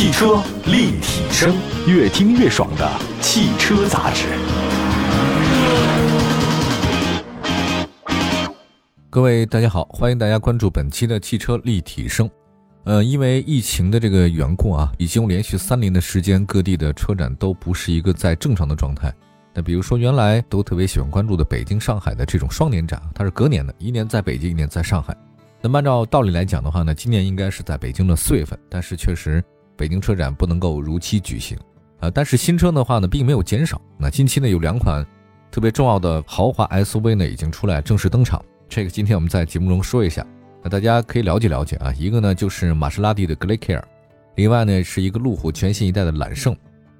汽车立体声，越听越爽的汽车杂志。各位大家好，欢迎大家关注本期的汽车立体声。呃，因为疫情的这个缘故啊，已经连续三年的时间，各地的车展都不是一个在正常的状态。那比如说，原来都特别喜欢关注的北京、上海的这种双年展，它是隔年的，一年在北京，一年在上海。那么按照道理来讲的话呢，今年应该是在北京的四月份，但是确实北京车展不能够如期举行啊。但是新车的话呢，并没有减少。那近期呢，有两款特别重要的豪华 SUV 呢，已经出来正式登场。这个今天我们在节目中说一下。那大家可以了解了解啊，一个呢就是玛莎拉蒂的 g l a c a r 另外呢是一个路虎全新一代的揽胜，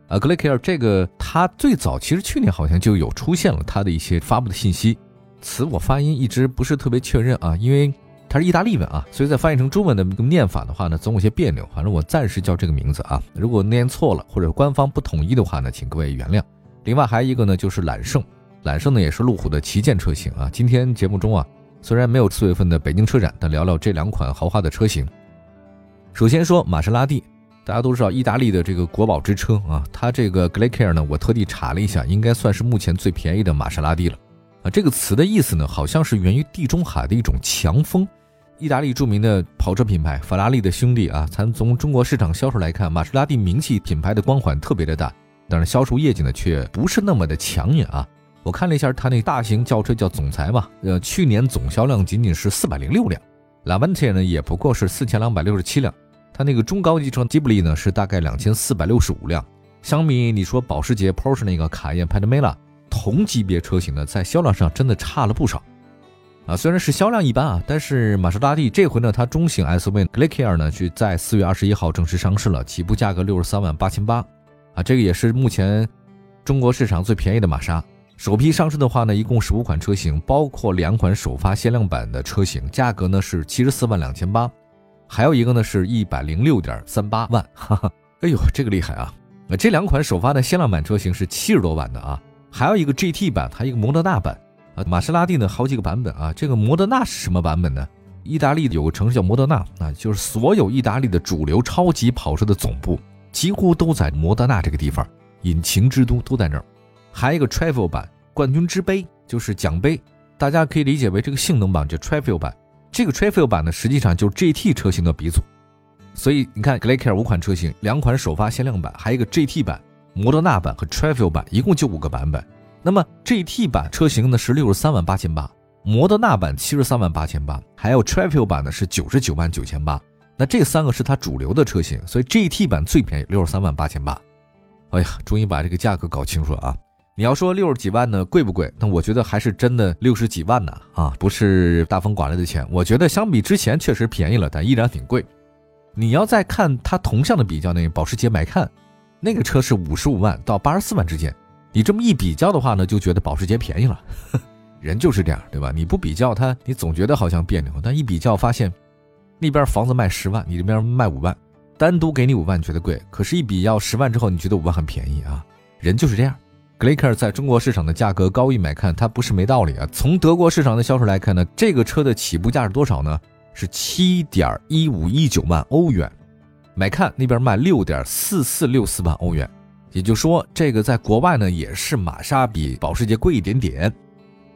啊 g l a c a r 这个它最早其实去年好像就有出现了它的一些发布的信息，词我发音一直不是特别确认啊，因为它是意大利文啊，所以在翻译成中文的念法的话呢，总有些别扭，反正我暂时叫这个名字啊，如果念错了或者官方不统一的话呢，请各位原谅。另外还有一个呢就是揽胜，揽胜呢也是路虎的旗舰车型啊，今天节目中啊。虽然没有四月份的北京车展，但聊聊这两款豪华的车型。首先说玛莎拉蒂，大家都知道意大利的这个国宝之车啊，它这个 g l a c a r 呢，我特地查了一下，应该算是目前最便宜的玛莎拉蒂了。啊，这个词的意思呢，好像是源于地中海的一种强风。意大利著名的跑车品牌法拉利的兄弟啊，咱从中国市场销售来看，玛莎拉蒂名气品牌的光环特别的大，但是销售业绩呢，却不是那么的抢眼啊。我看了一下，它那大型轿车叫总裁嘛，呃，去年总销量仅仅是四百零六辆，拉文特呢也不过是四千两百六十七辆，它那个中高级车吉布力呢是大概两千四百六十五辆。相比你说保时捷、Porsche 那个卡宴、帕 a 梅拉同级别车型呢，在销量上真的差了不少啊。虽然是销量一般啊，但是玛莎拉蒂这回呢，它中型 SUV g l a c a r 呢，是在四月二十一号正式上市了，起步价格六十三万八千八啊，这个也是目前中国市场最便宜的玛莎。首批上市的话呢，一共十五款车型，包括两款首发限量版的车型，价格呢是七十四万两千八，还有一个呢是一百零六点三八万，哈哈，哎呦，这个厉害啊！这两款首发的限量版车型是七十多万的啊，还有一个 GT 版，还有一个摩德纳版玛莎拉蒂呢好几个版本啊，这个摩德纳是什么版本呢？意大利有个城市叫摩德纳啊，就是所有意大利的主流超级跑车的总部几乎都在摩德纳这个地方，引擎之都都在那儿。还有一个 Travel 版冠军之杯，就是奖杯，大家可以理解为这个性能版，叫 Travel 版。这个 Travel 版呢，实际上就是 GT 车型的鼻祖。所以你看 g l a c a r 五款车型，两款首发限量版，还有一个 GT 版、摩德纳版和 Travel 版，一共就五个版本。那么 GT 版车型呢是六十三万八千八，摩德纳版七十三万八千八，还有 Travel 版呢是九十九万九千八。那这三个是它主流的车型，所以 GT 版最便宜，六十三万八千八。哎呀，终于把这个价格搞清楚了啊！你要说六十几万呢，贵不贵？那我觉得还是真的六十几万呢啊，不是大风刮来的钱。我觉得相比之前确实便宜了，但依然挺贵。你要再看它同向的比较，那保时捷买看，那个车是五十五万到八十四万之间。你这么一比较的话呢，就觉得保时捷便宜了。人就是这样，对吧？你不比较它，你总觉得好像别扭。但一比较发现，那边房子卖十万，你这边卖五万，单独给你五万觉得贵，可是一比较十万之后，你觉得五万很便宜啊。人就是这样。g l a c e r 在中国市场的价格高于买看，它不是没道理啊。从德国市场的销售来看呢，这个车的起步价是多少呢？是七点一五一九万欧元，买看那边卖六点四四六四万欧元，也就说，这个在国外呢也是玛莎比保时捷贵一点点。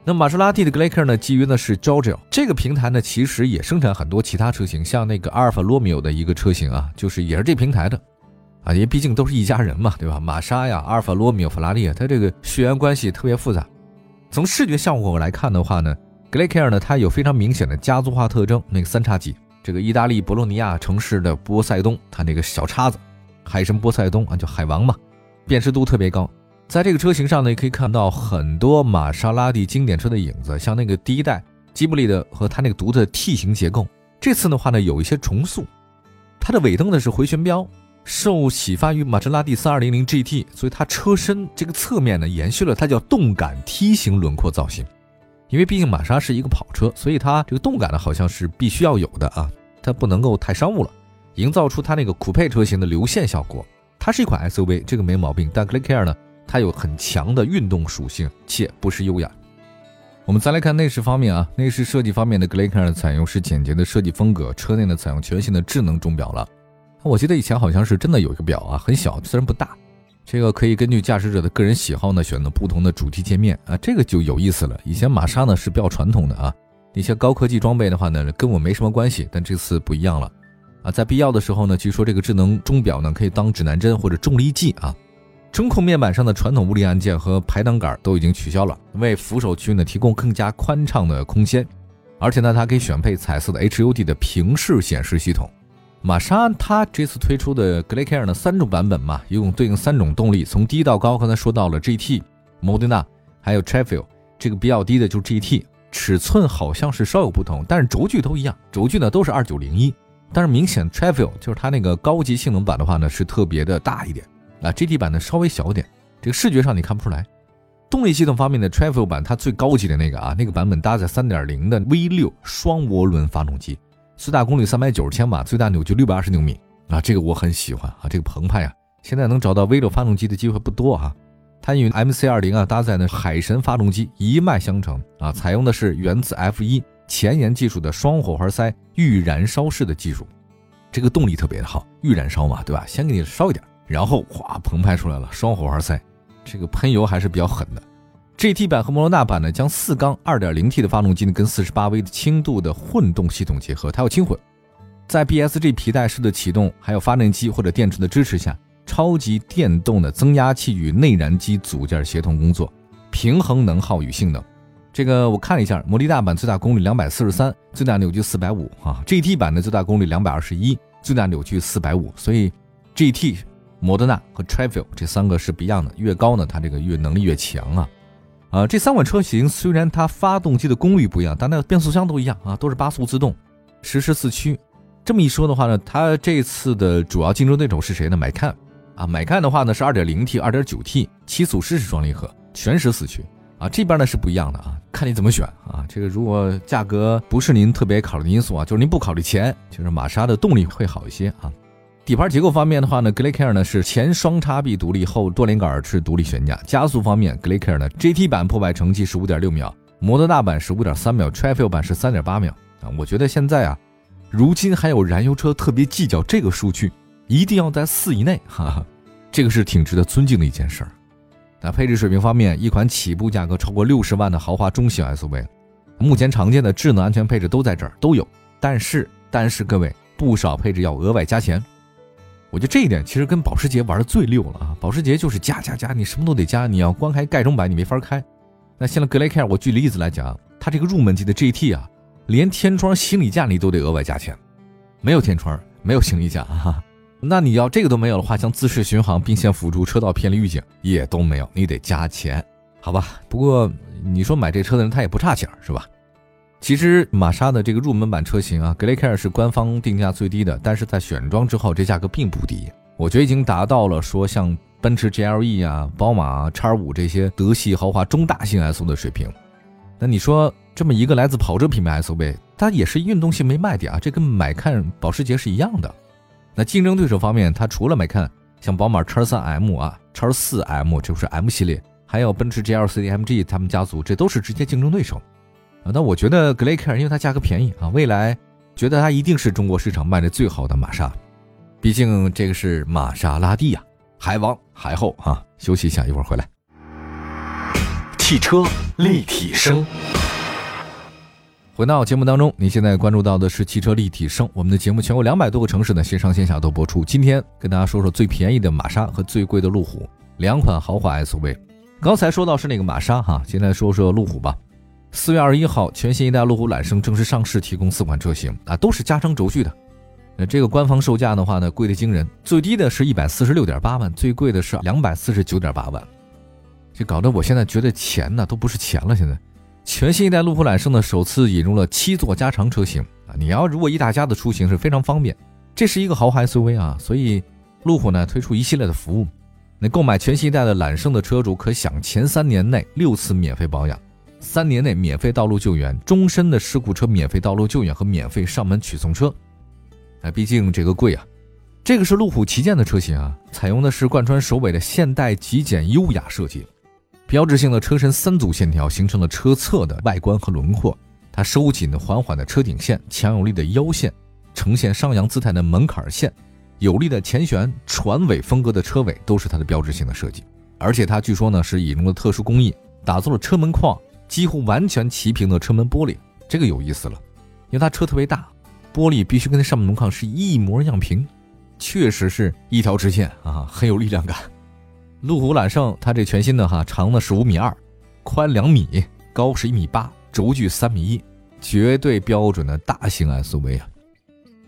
那玛莎拉蒂的 g l a c a r 呢，基于的是 g o r g i o 这个平台呢，其实也生产很多其他车型，像那个阿尔法罗密欧的一个车型啊，就是也是这平台的。啊，因为毕竟都是一家人嘛，对吧？玛莎呀、阿尔法罗密欧、法拉利，它这个血缘关系特别复杂。从视觉效果来看的话呢 g l a c a r 呢，它有非常明显的家族化特征。那个三叉戟，这个意大利博洛尼亚城市的波塞冬，它那个小叉子，海神波塞冬啊，叫海王嘛，辨识度特别高。在这个车型上呢，也可以看到很多玛莎拉蒂经典车的影子，像那个第一代吉布力的和它那个独特的 T 型结构。这次的话呢，有一些重塑，它的尾灯呢是回旋镖。受启发于玛莎拉蒂3200 GT，所以它车身这个侧面呢延续了它叫动感梯形轮廓造型。因为毕竟玛莎是一个跑车，所以它这个动感呢好像是必须要有的啊，它不能够太商务了，营造出它那个酷配车型的流线效果。它是一款 SUV，这个没毛病。但 g l a c a r 呢，它有很强的运动属性，且不失优雅。我们再来看内饰方面啊，内饰设计方面的 g l a c a r 采用是简洁的设计风格，车内呢采用全新的智能钟表了。我记得以前好像是真的有一个表啊，很小，虽然不大，这个可以根据驾驶者的个人喜好呢，选择不同的主题界面啊，这个就有意思了。以前玛莎呢是比较传统的啊，那些高科技装备的话呢，跟我没什么关系，但这次不一样了啊，在必要的时候呢，据说这个智能钟表呢可以当指南针或者重力计啊。中控面板上的传统物理按键和排挡杆都已经取消了，为扶手区呢提供更加宽敞的空间。而且呢，它可以选配彩色的 HUD 的平视显示系统。玛莎它这次推出的 g l a c a r 呢三种版本嘛，一共对应三种动力，从低到高，刚才说到了 GT、Modena 还有 t r a f i l 这个比较低的就是 GT，尺寸好像是稍有不同，但是轴距都一样，轴距呢都是二九零一。但是明显 t r a f i l 就是它那个高级性能版的话呢，是特别的大一点。啊，GT 版的稍微小点，这个视觉上你看不出来。动力系统方面的 t r a v e l 版，它最高级的那个啊，那个版本搭载3.0的 V6 双涡轮发动机，最大功率390千瓦，最大扭矩620牛米啊，这个我很喜欢啊，这个澎湃啊，现在能找到 V6 发动机的机会不多啊。它与 MC20 啊搭载的海神发动机一脉相承啊，采用的是源自 F1 前沿技术的双火花塞预燃烧式的技术，这个动力特别的好，预燃烧嘛，对吧？先给你烧一点。然后哗澎湃出来了，双火花塞，这个喷油还是比较狠的。GT 版和摩罗纳版呢，将四缸 2.0T 的发动机呢跟 48V 的轻度的混动系统结合，它要轻混，在 BSG 皮带式的启动，还有发电机或者电池的支持下，超级电动的增压器与内燃机组件协同工作，平衡能耗与性能。这个我看了一下，摩的大版最大功率243，最大扭矩450啊；GT 版的最大功率221，最大扭矩450，所以 GT。摩德纳和 t r a v i l 这三个是不一样的，越高呢，它这个越能力越强啊。啊，这三款车型虽然它发动机的功率不一样，但那个变速箱都一样啊，都是八速自动，实时四驱。这么一说的话呢，它这次的主要竞争对手是谁呢？买看啊，买看的话呢是 2.0T、2.9T 七速湿式双离合，全时四驱啊。这边呢是不一样的啊，看你怎么选啊。这个如果价格不是您特别考虑的因素啊，就是您不考虑钱，就是玛莎的动力会好一些啊。底盘结构方面的话呢 g l a c a r 呢是前双叉臂独立，后多连杆是独立悬架。加速方面 g l a c a r 呢 GT 版破百成绩是五点六秒，摩托大版是五点三秒 t r a f i l 版是三点八秒啊。我觉得现在啊，如今还有燃油车特别计较这个数据，一定要在四以内，哈哈，这个是挺值得尊敬的一件事儿。那配置水平方面，一款起步价格超过六十万的豪华中型 SUV，目前常见的智能安全配置都在这儿都有，但是但是各位不少配置要额外加钱。我觉得这一点其实跟保时捷玩的最溜了啊！保时捷就是加加加，你什么都得加，你要光开盖中版你没法开。那现在格雷克尔，我举例子来讲，它这个入门级的 GT 啊，连天窗、行李架你都得额外加钱，没有天窗，没有行李架啊。那你要这个都没有的话，像自适巡航、并线辅助、车道偏离预警也都没有，你得加钱，好吧？不过你说买这车的人他也不差钱，是吧？其实玛莎的这个入门版车型啊，格雷克尔是官方定价最低的，但是在选装之后，这价格并不低。我觉得已经达到了说像奔驰 GLE 啊、宝马 X5 这些德系豪华中大型 SUV 的水平。那你说这么一个来自跑车品牌 SUV，它也是运动性没卖点啊，这跟买看保时捷是一样的。那竞争对手方面，它除了买看，像宝马 X3M 啊、X4M 这不是 M 系列，还有奔驰 GLC、AMG 他们家族，这都是直接竞争对手。啊，那我觉得格雷克尔，因为它价格便宜啊，未来觉得它一定是中国市场卖的最好的玛莎，毕竟这个是玛莎拉蒂呀，海王海后啊。休息一下，一会儿回来。汽车立体声，回到节目当中，您现在关注到的是汽车立体声。我们的节目全国两百多个城市呢，线上线下都播出。今天跟大家说说最便宜的玛莎和最贵的路虎两款豪华 SUV。刚才说到是那个玛莎哈，现在说说路虎吧。四月二十一号，全新一代路虎揽胜正式上市，提供四款车型啊，都是加长轴距的。那这个官方售价的话呢，贵的惊人，最低的是一百四十六点八万，最贵的是两百四十九点八万。这搞得我现在觉得钱呢都不是钱了。现在，全新一代路虎揽胜呢，首次引入了七座加长车型啊，你要如果一大家子出行是非常方便。这是一个豪华 SUV 啊，所以路虎呢推出一系列的服务。那购买全新一代的揽胜的车主可享前三年内六次免费保养。三年内免费道路救援，终身的事故车免费道路救援和免费上门取送车。哎，毕竟这个贵啊。这个是路虎旗舰的车型啊，采用的是贯穿首尾的现代极简优雅设计，标志性的车身三组线条形成了车侧的外观和轮廓。它收紧的缓缓的车顶线，强有力的腰线，呈现上扬姿态的门槛线，有力的前悬、船尾风格的车尾都是它的标志性的设计。而且它据说呢是引用了特殊工艺，打造了车门框几乎完全齐平的车门玻璃，这个有意思了，因为它车特别大，玻璃必须跟它上面门框是一模一样平，确实是一条直线啊，很有力量感。路虎揽胜它这全新的哈，长呢是五米二，宽两米，高是一米八，轴距三米一，绝对标准的大型 SUV 啊。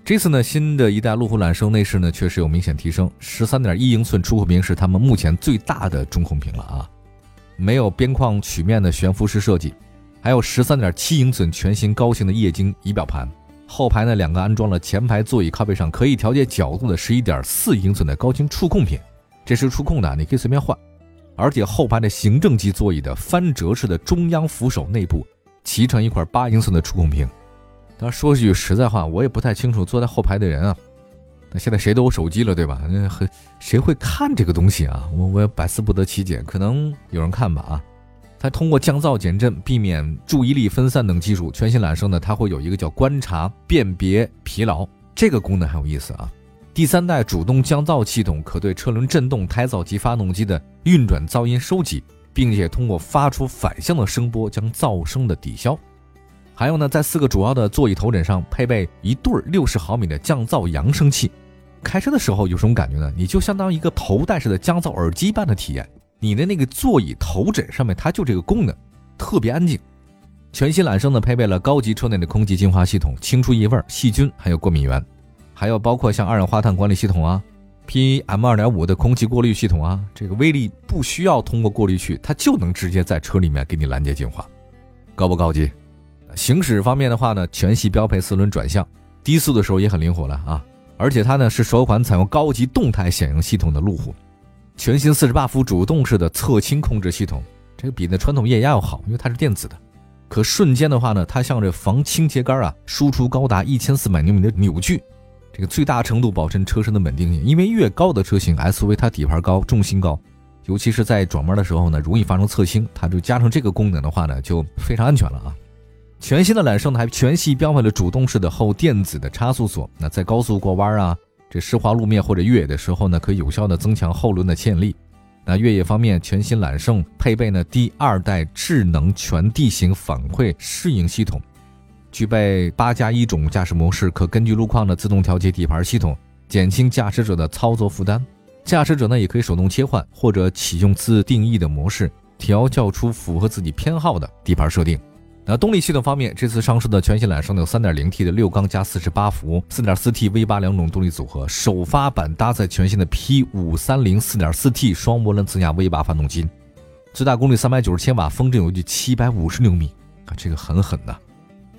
这次呢，新的一代路虎揽胜内饰呢确实有明显提升，十三点一英寸中控屏是他们目前最大的中控屏了啊，没有边框曲面的悬浮式设计，还有十三点七英寸全新高清的液晶仪表盘，后排呢两个安装了前排座椅靠背上可以调节角度的十一点四英寸的高清触控屏，这是触控的，你可以随便换，而且后排的行政级座椅的翻折式的中央扶手内部齐成一块八英寸的触控屏。当然说句实在话，我也不太清楚坐在后排的人啊。那现在谁都有手机了，对吧？那很谁会看这个东西啊？我我也百思不得其解。可能有人看吧啊。它通过降噪减震、避免注意力分散等技术，全新揽胜呢，它会有一个叫观察辨别疲劳这个功能很有意思啊。第三代主动降噪系统可对车轮震动、胎噪及发动机的运转噪音收集，并且通过发出反向的声波将噪声的抵消。还有呢，在四个主要的座椅头枕上配备一对六十毫米的降噪扬声器，开车的时候有什么感觉呢？你就相当于一个头戴式的降噪耳机般的体验。你的那个座椅头枕上面它就这个功能，特别安静。全新揽胜呢，配备了高级车内的空气净化系统，清除异味、细菌还有过敏源，还有包括像二氧化碳管理系统啊、PM 二点五的空气过滤系统啊，这个威力不需要通过过滤器，它就能直接在车里面给你拦截净化，高不高级？行驶方面的话呢，全系标配四轮转向，低速的时候也很灵活了啊！而且它呢是首款采用高级动态显应系统的路虎，全新四十八伏主动式的侧倾控制系统，这个比那传统液压要好，因为它是电子的。可瞬间的话呢，它向着防倾斜杆啊输出高达一千四百牛米的扭矩，这个最大程度保证车身的稳定性。因为越高的车型 SUV 它底盘高，重心高，尤其是在转弯的时候呢，容易发生侧倾，它就加上这个功能的话呢，就非常安全了啊！全新的揽胜呢，还全系标配了主动式的后电子的差速锁。那在高速过弯啊，这湿滑路面或者越野的时候呢，可以有效的增强后轮的牵引力。那越野方面，全新揽胜配备呢第二代智能全地形反馈适应系统，具备八加一种驾驶模式，可根据路况的自动调节底盘系统，减轻驾驶者的操作负担。驾驶者呢也可以手动切换或者启用自定义的模式，调教出符合自己偏好的底盘设定。那动力系统方面，这次上市的全新揽胜有 3.0T 的六缸加48伏、4.4T V8 两种动力组合，首发版搭载全新的 P530 4.4T 双涡轮增压 V8 发动机，最大功率390千瓦，峰值扭矩750牛米，啊，这个很狠呐！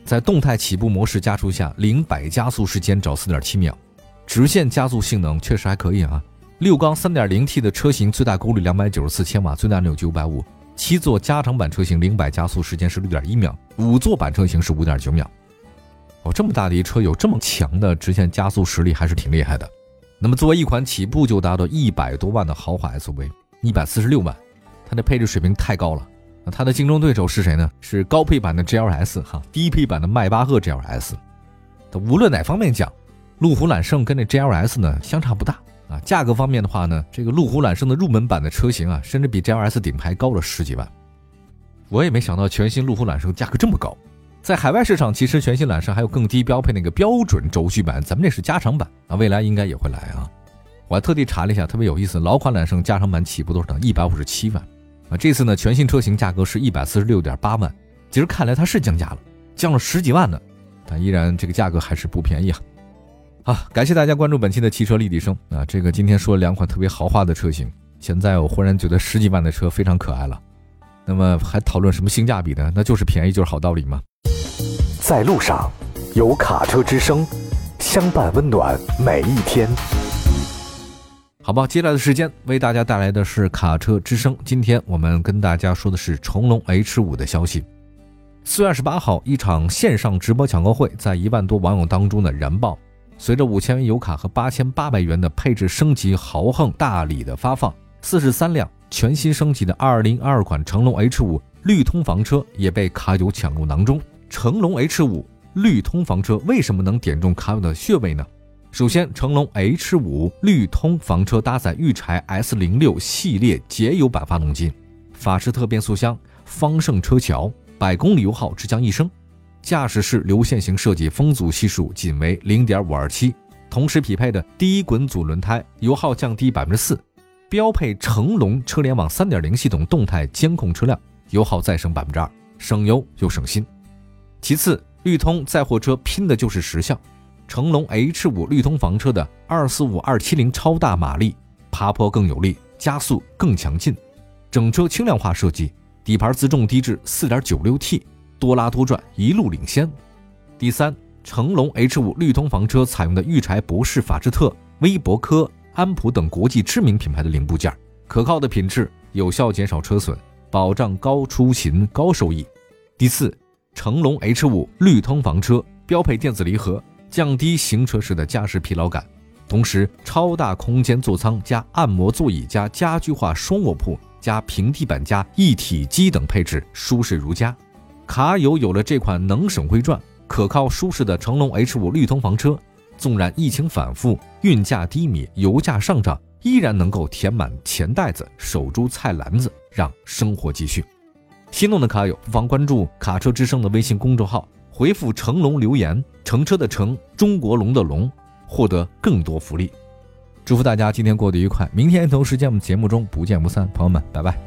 在动态起步模式加速下，零百加速时间找4.7秒，直线加速性能确实还可以啊。六缸 3.0T 的车型最大功率294千瓦，最大扭矩550。七座加长版车型零百加速时间是六点一秒，五座版车型是五点九秒。哦，这么大的一车有这么强的直线加速实力，还是挺厉害的。那么作为一款起步就达到一百多万的豪华 SUV，一百四十六万，它的配置水平太高了。那它的竞争对手是谁呢？是高配版的 GLS 哈，低配版的迈巴赫 GLS。它无论哪方面讲，路虎揽胜跟这 GLS 呢相差不大。啊，价格方面的话呢，这个路虎揽胜的入门版的车型啊，甚至比 GLS 顶配高了十几万。我也没想到全新路虎揽胜价格这么高。在海外市场，其实全新揽胜还有更低标配那个标准轴距版，咱们这是加长版啊，未来应该也会来啊。我还特地查了一下，特别有意思，老款揽胜加长版起步多少？一百五十七万啊。这次呢，全新车型价格是一百四十六点八万。其实看来它是降价了，降了十几万呢，但依然这个价格还是不便宜啊。好，感谢大家关注本期的汽车立体声啊！这个今天说了两款特别豪华的车型，现在我忽然觉得十几万的车非常可爱了。那么还讨论什么性价比呢？那就是便宜就是好道理嘛。在路上，有卡车之声相伴温暖每一天。好吧，接下来的时间为大家带来的是卡车之声。今天我们跟大家说的是重龙 H 五的消息。四月二十八号，一场线上直播抢购会在一万多网友当中的燃爆。随着五千元油卡和八千八百元的配置升级豪横大礼的发放，四十三辆全新升级的二零二二款成龙 H 五绿通房车也被卡友抢入囊中。成龙 H 五绿通房车为什么能点中卡友的穴位呢？首先，成龙 H 五绿通房车搭载御柴 S 零六系列节油版发动机，法士特变速箱，方胜车桥，百公里油耗只降一升，驾驶室流线型设计，风阻系数仅为零点五二七，同时匹配的低滚阻轮胎，油耗降低百分之四，标配成龙车联网三点零系统动态监控车辆，油耗再省百分之二，省油又省心。其次，绿通载货车拼的就是时效。成龙 H 五绿通房车的二四五二七零超大马力，爬坡更有力，加速更强劲，整车轻量化设计，底盘自重低至四点九六 T，多拉多转，一路领先。第三，成龙 H 五绿通房车采用的御柴博士、法士特、威博科、安普等国际知名品牌的零部件，可靠的品质，有效减少车损，保障高出勤、高收益。第四，成龙 H 五绿通房车标配电子离合。降低行车时的驾驶疲劳感，同时超大空间座舱加按摩座椅加家居化双卧铺加平地板加一体机等配置，舒适如家。卡友有了这款能省会赚、可靠舒适的成龙 H 五绿通房车，纵然疫情反复、运价低迷、油价上涨，依然能够填满钱袋子、守住菜篮子，让生活继续。心动的卡友不妨关注“卡车之声”的微信公众号。回复成龙留言，乘车的乘，中国龙的龙，获得更多福利。祝福大家今天过得愉快，明天同时间我们节目中不见不散，朋友们，拜拜。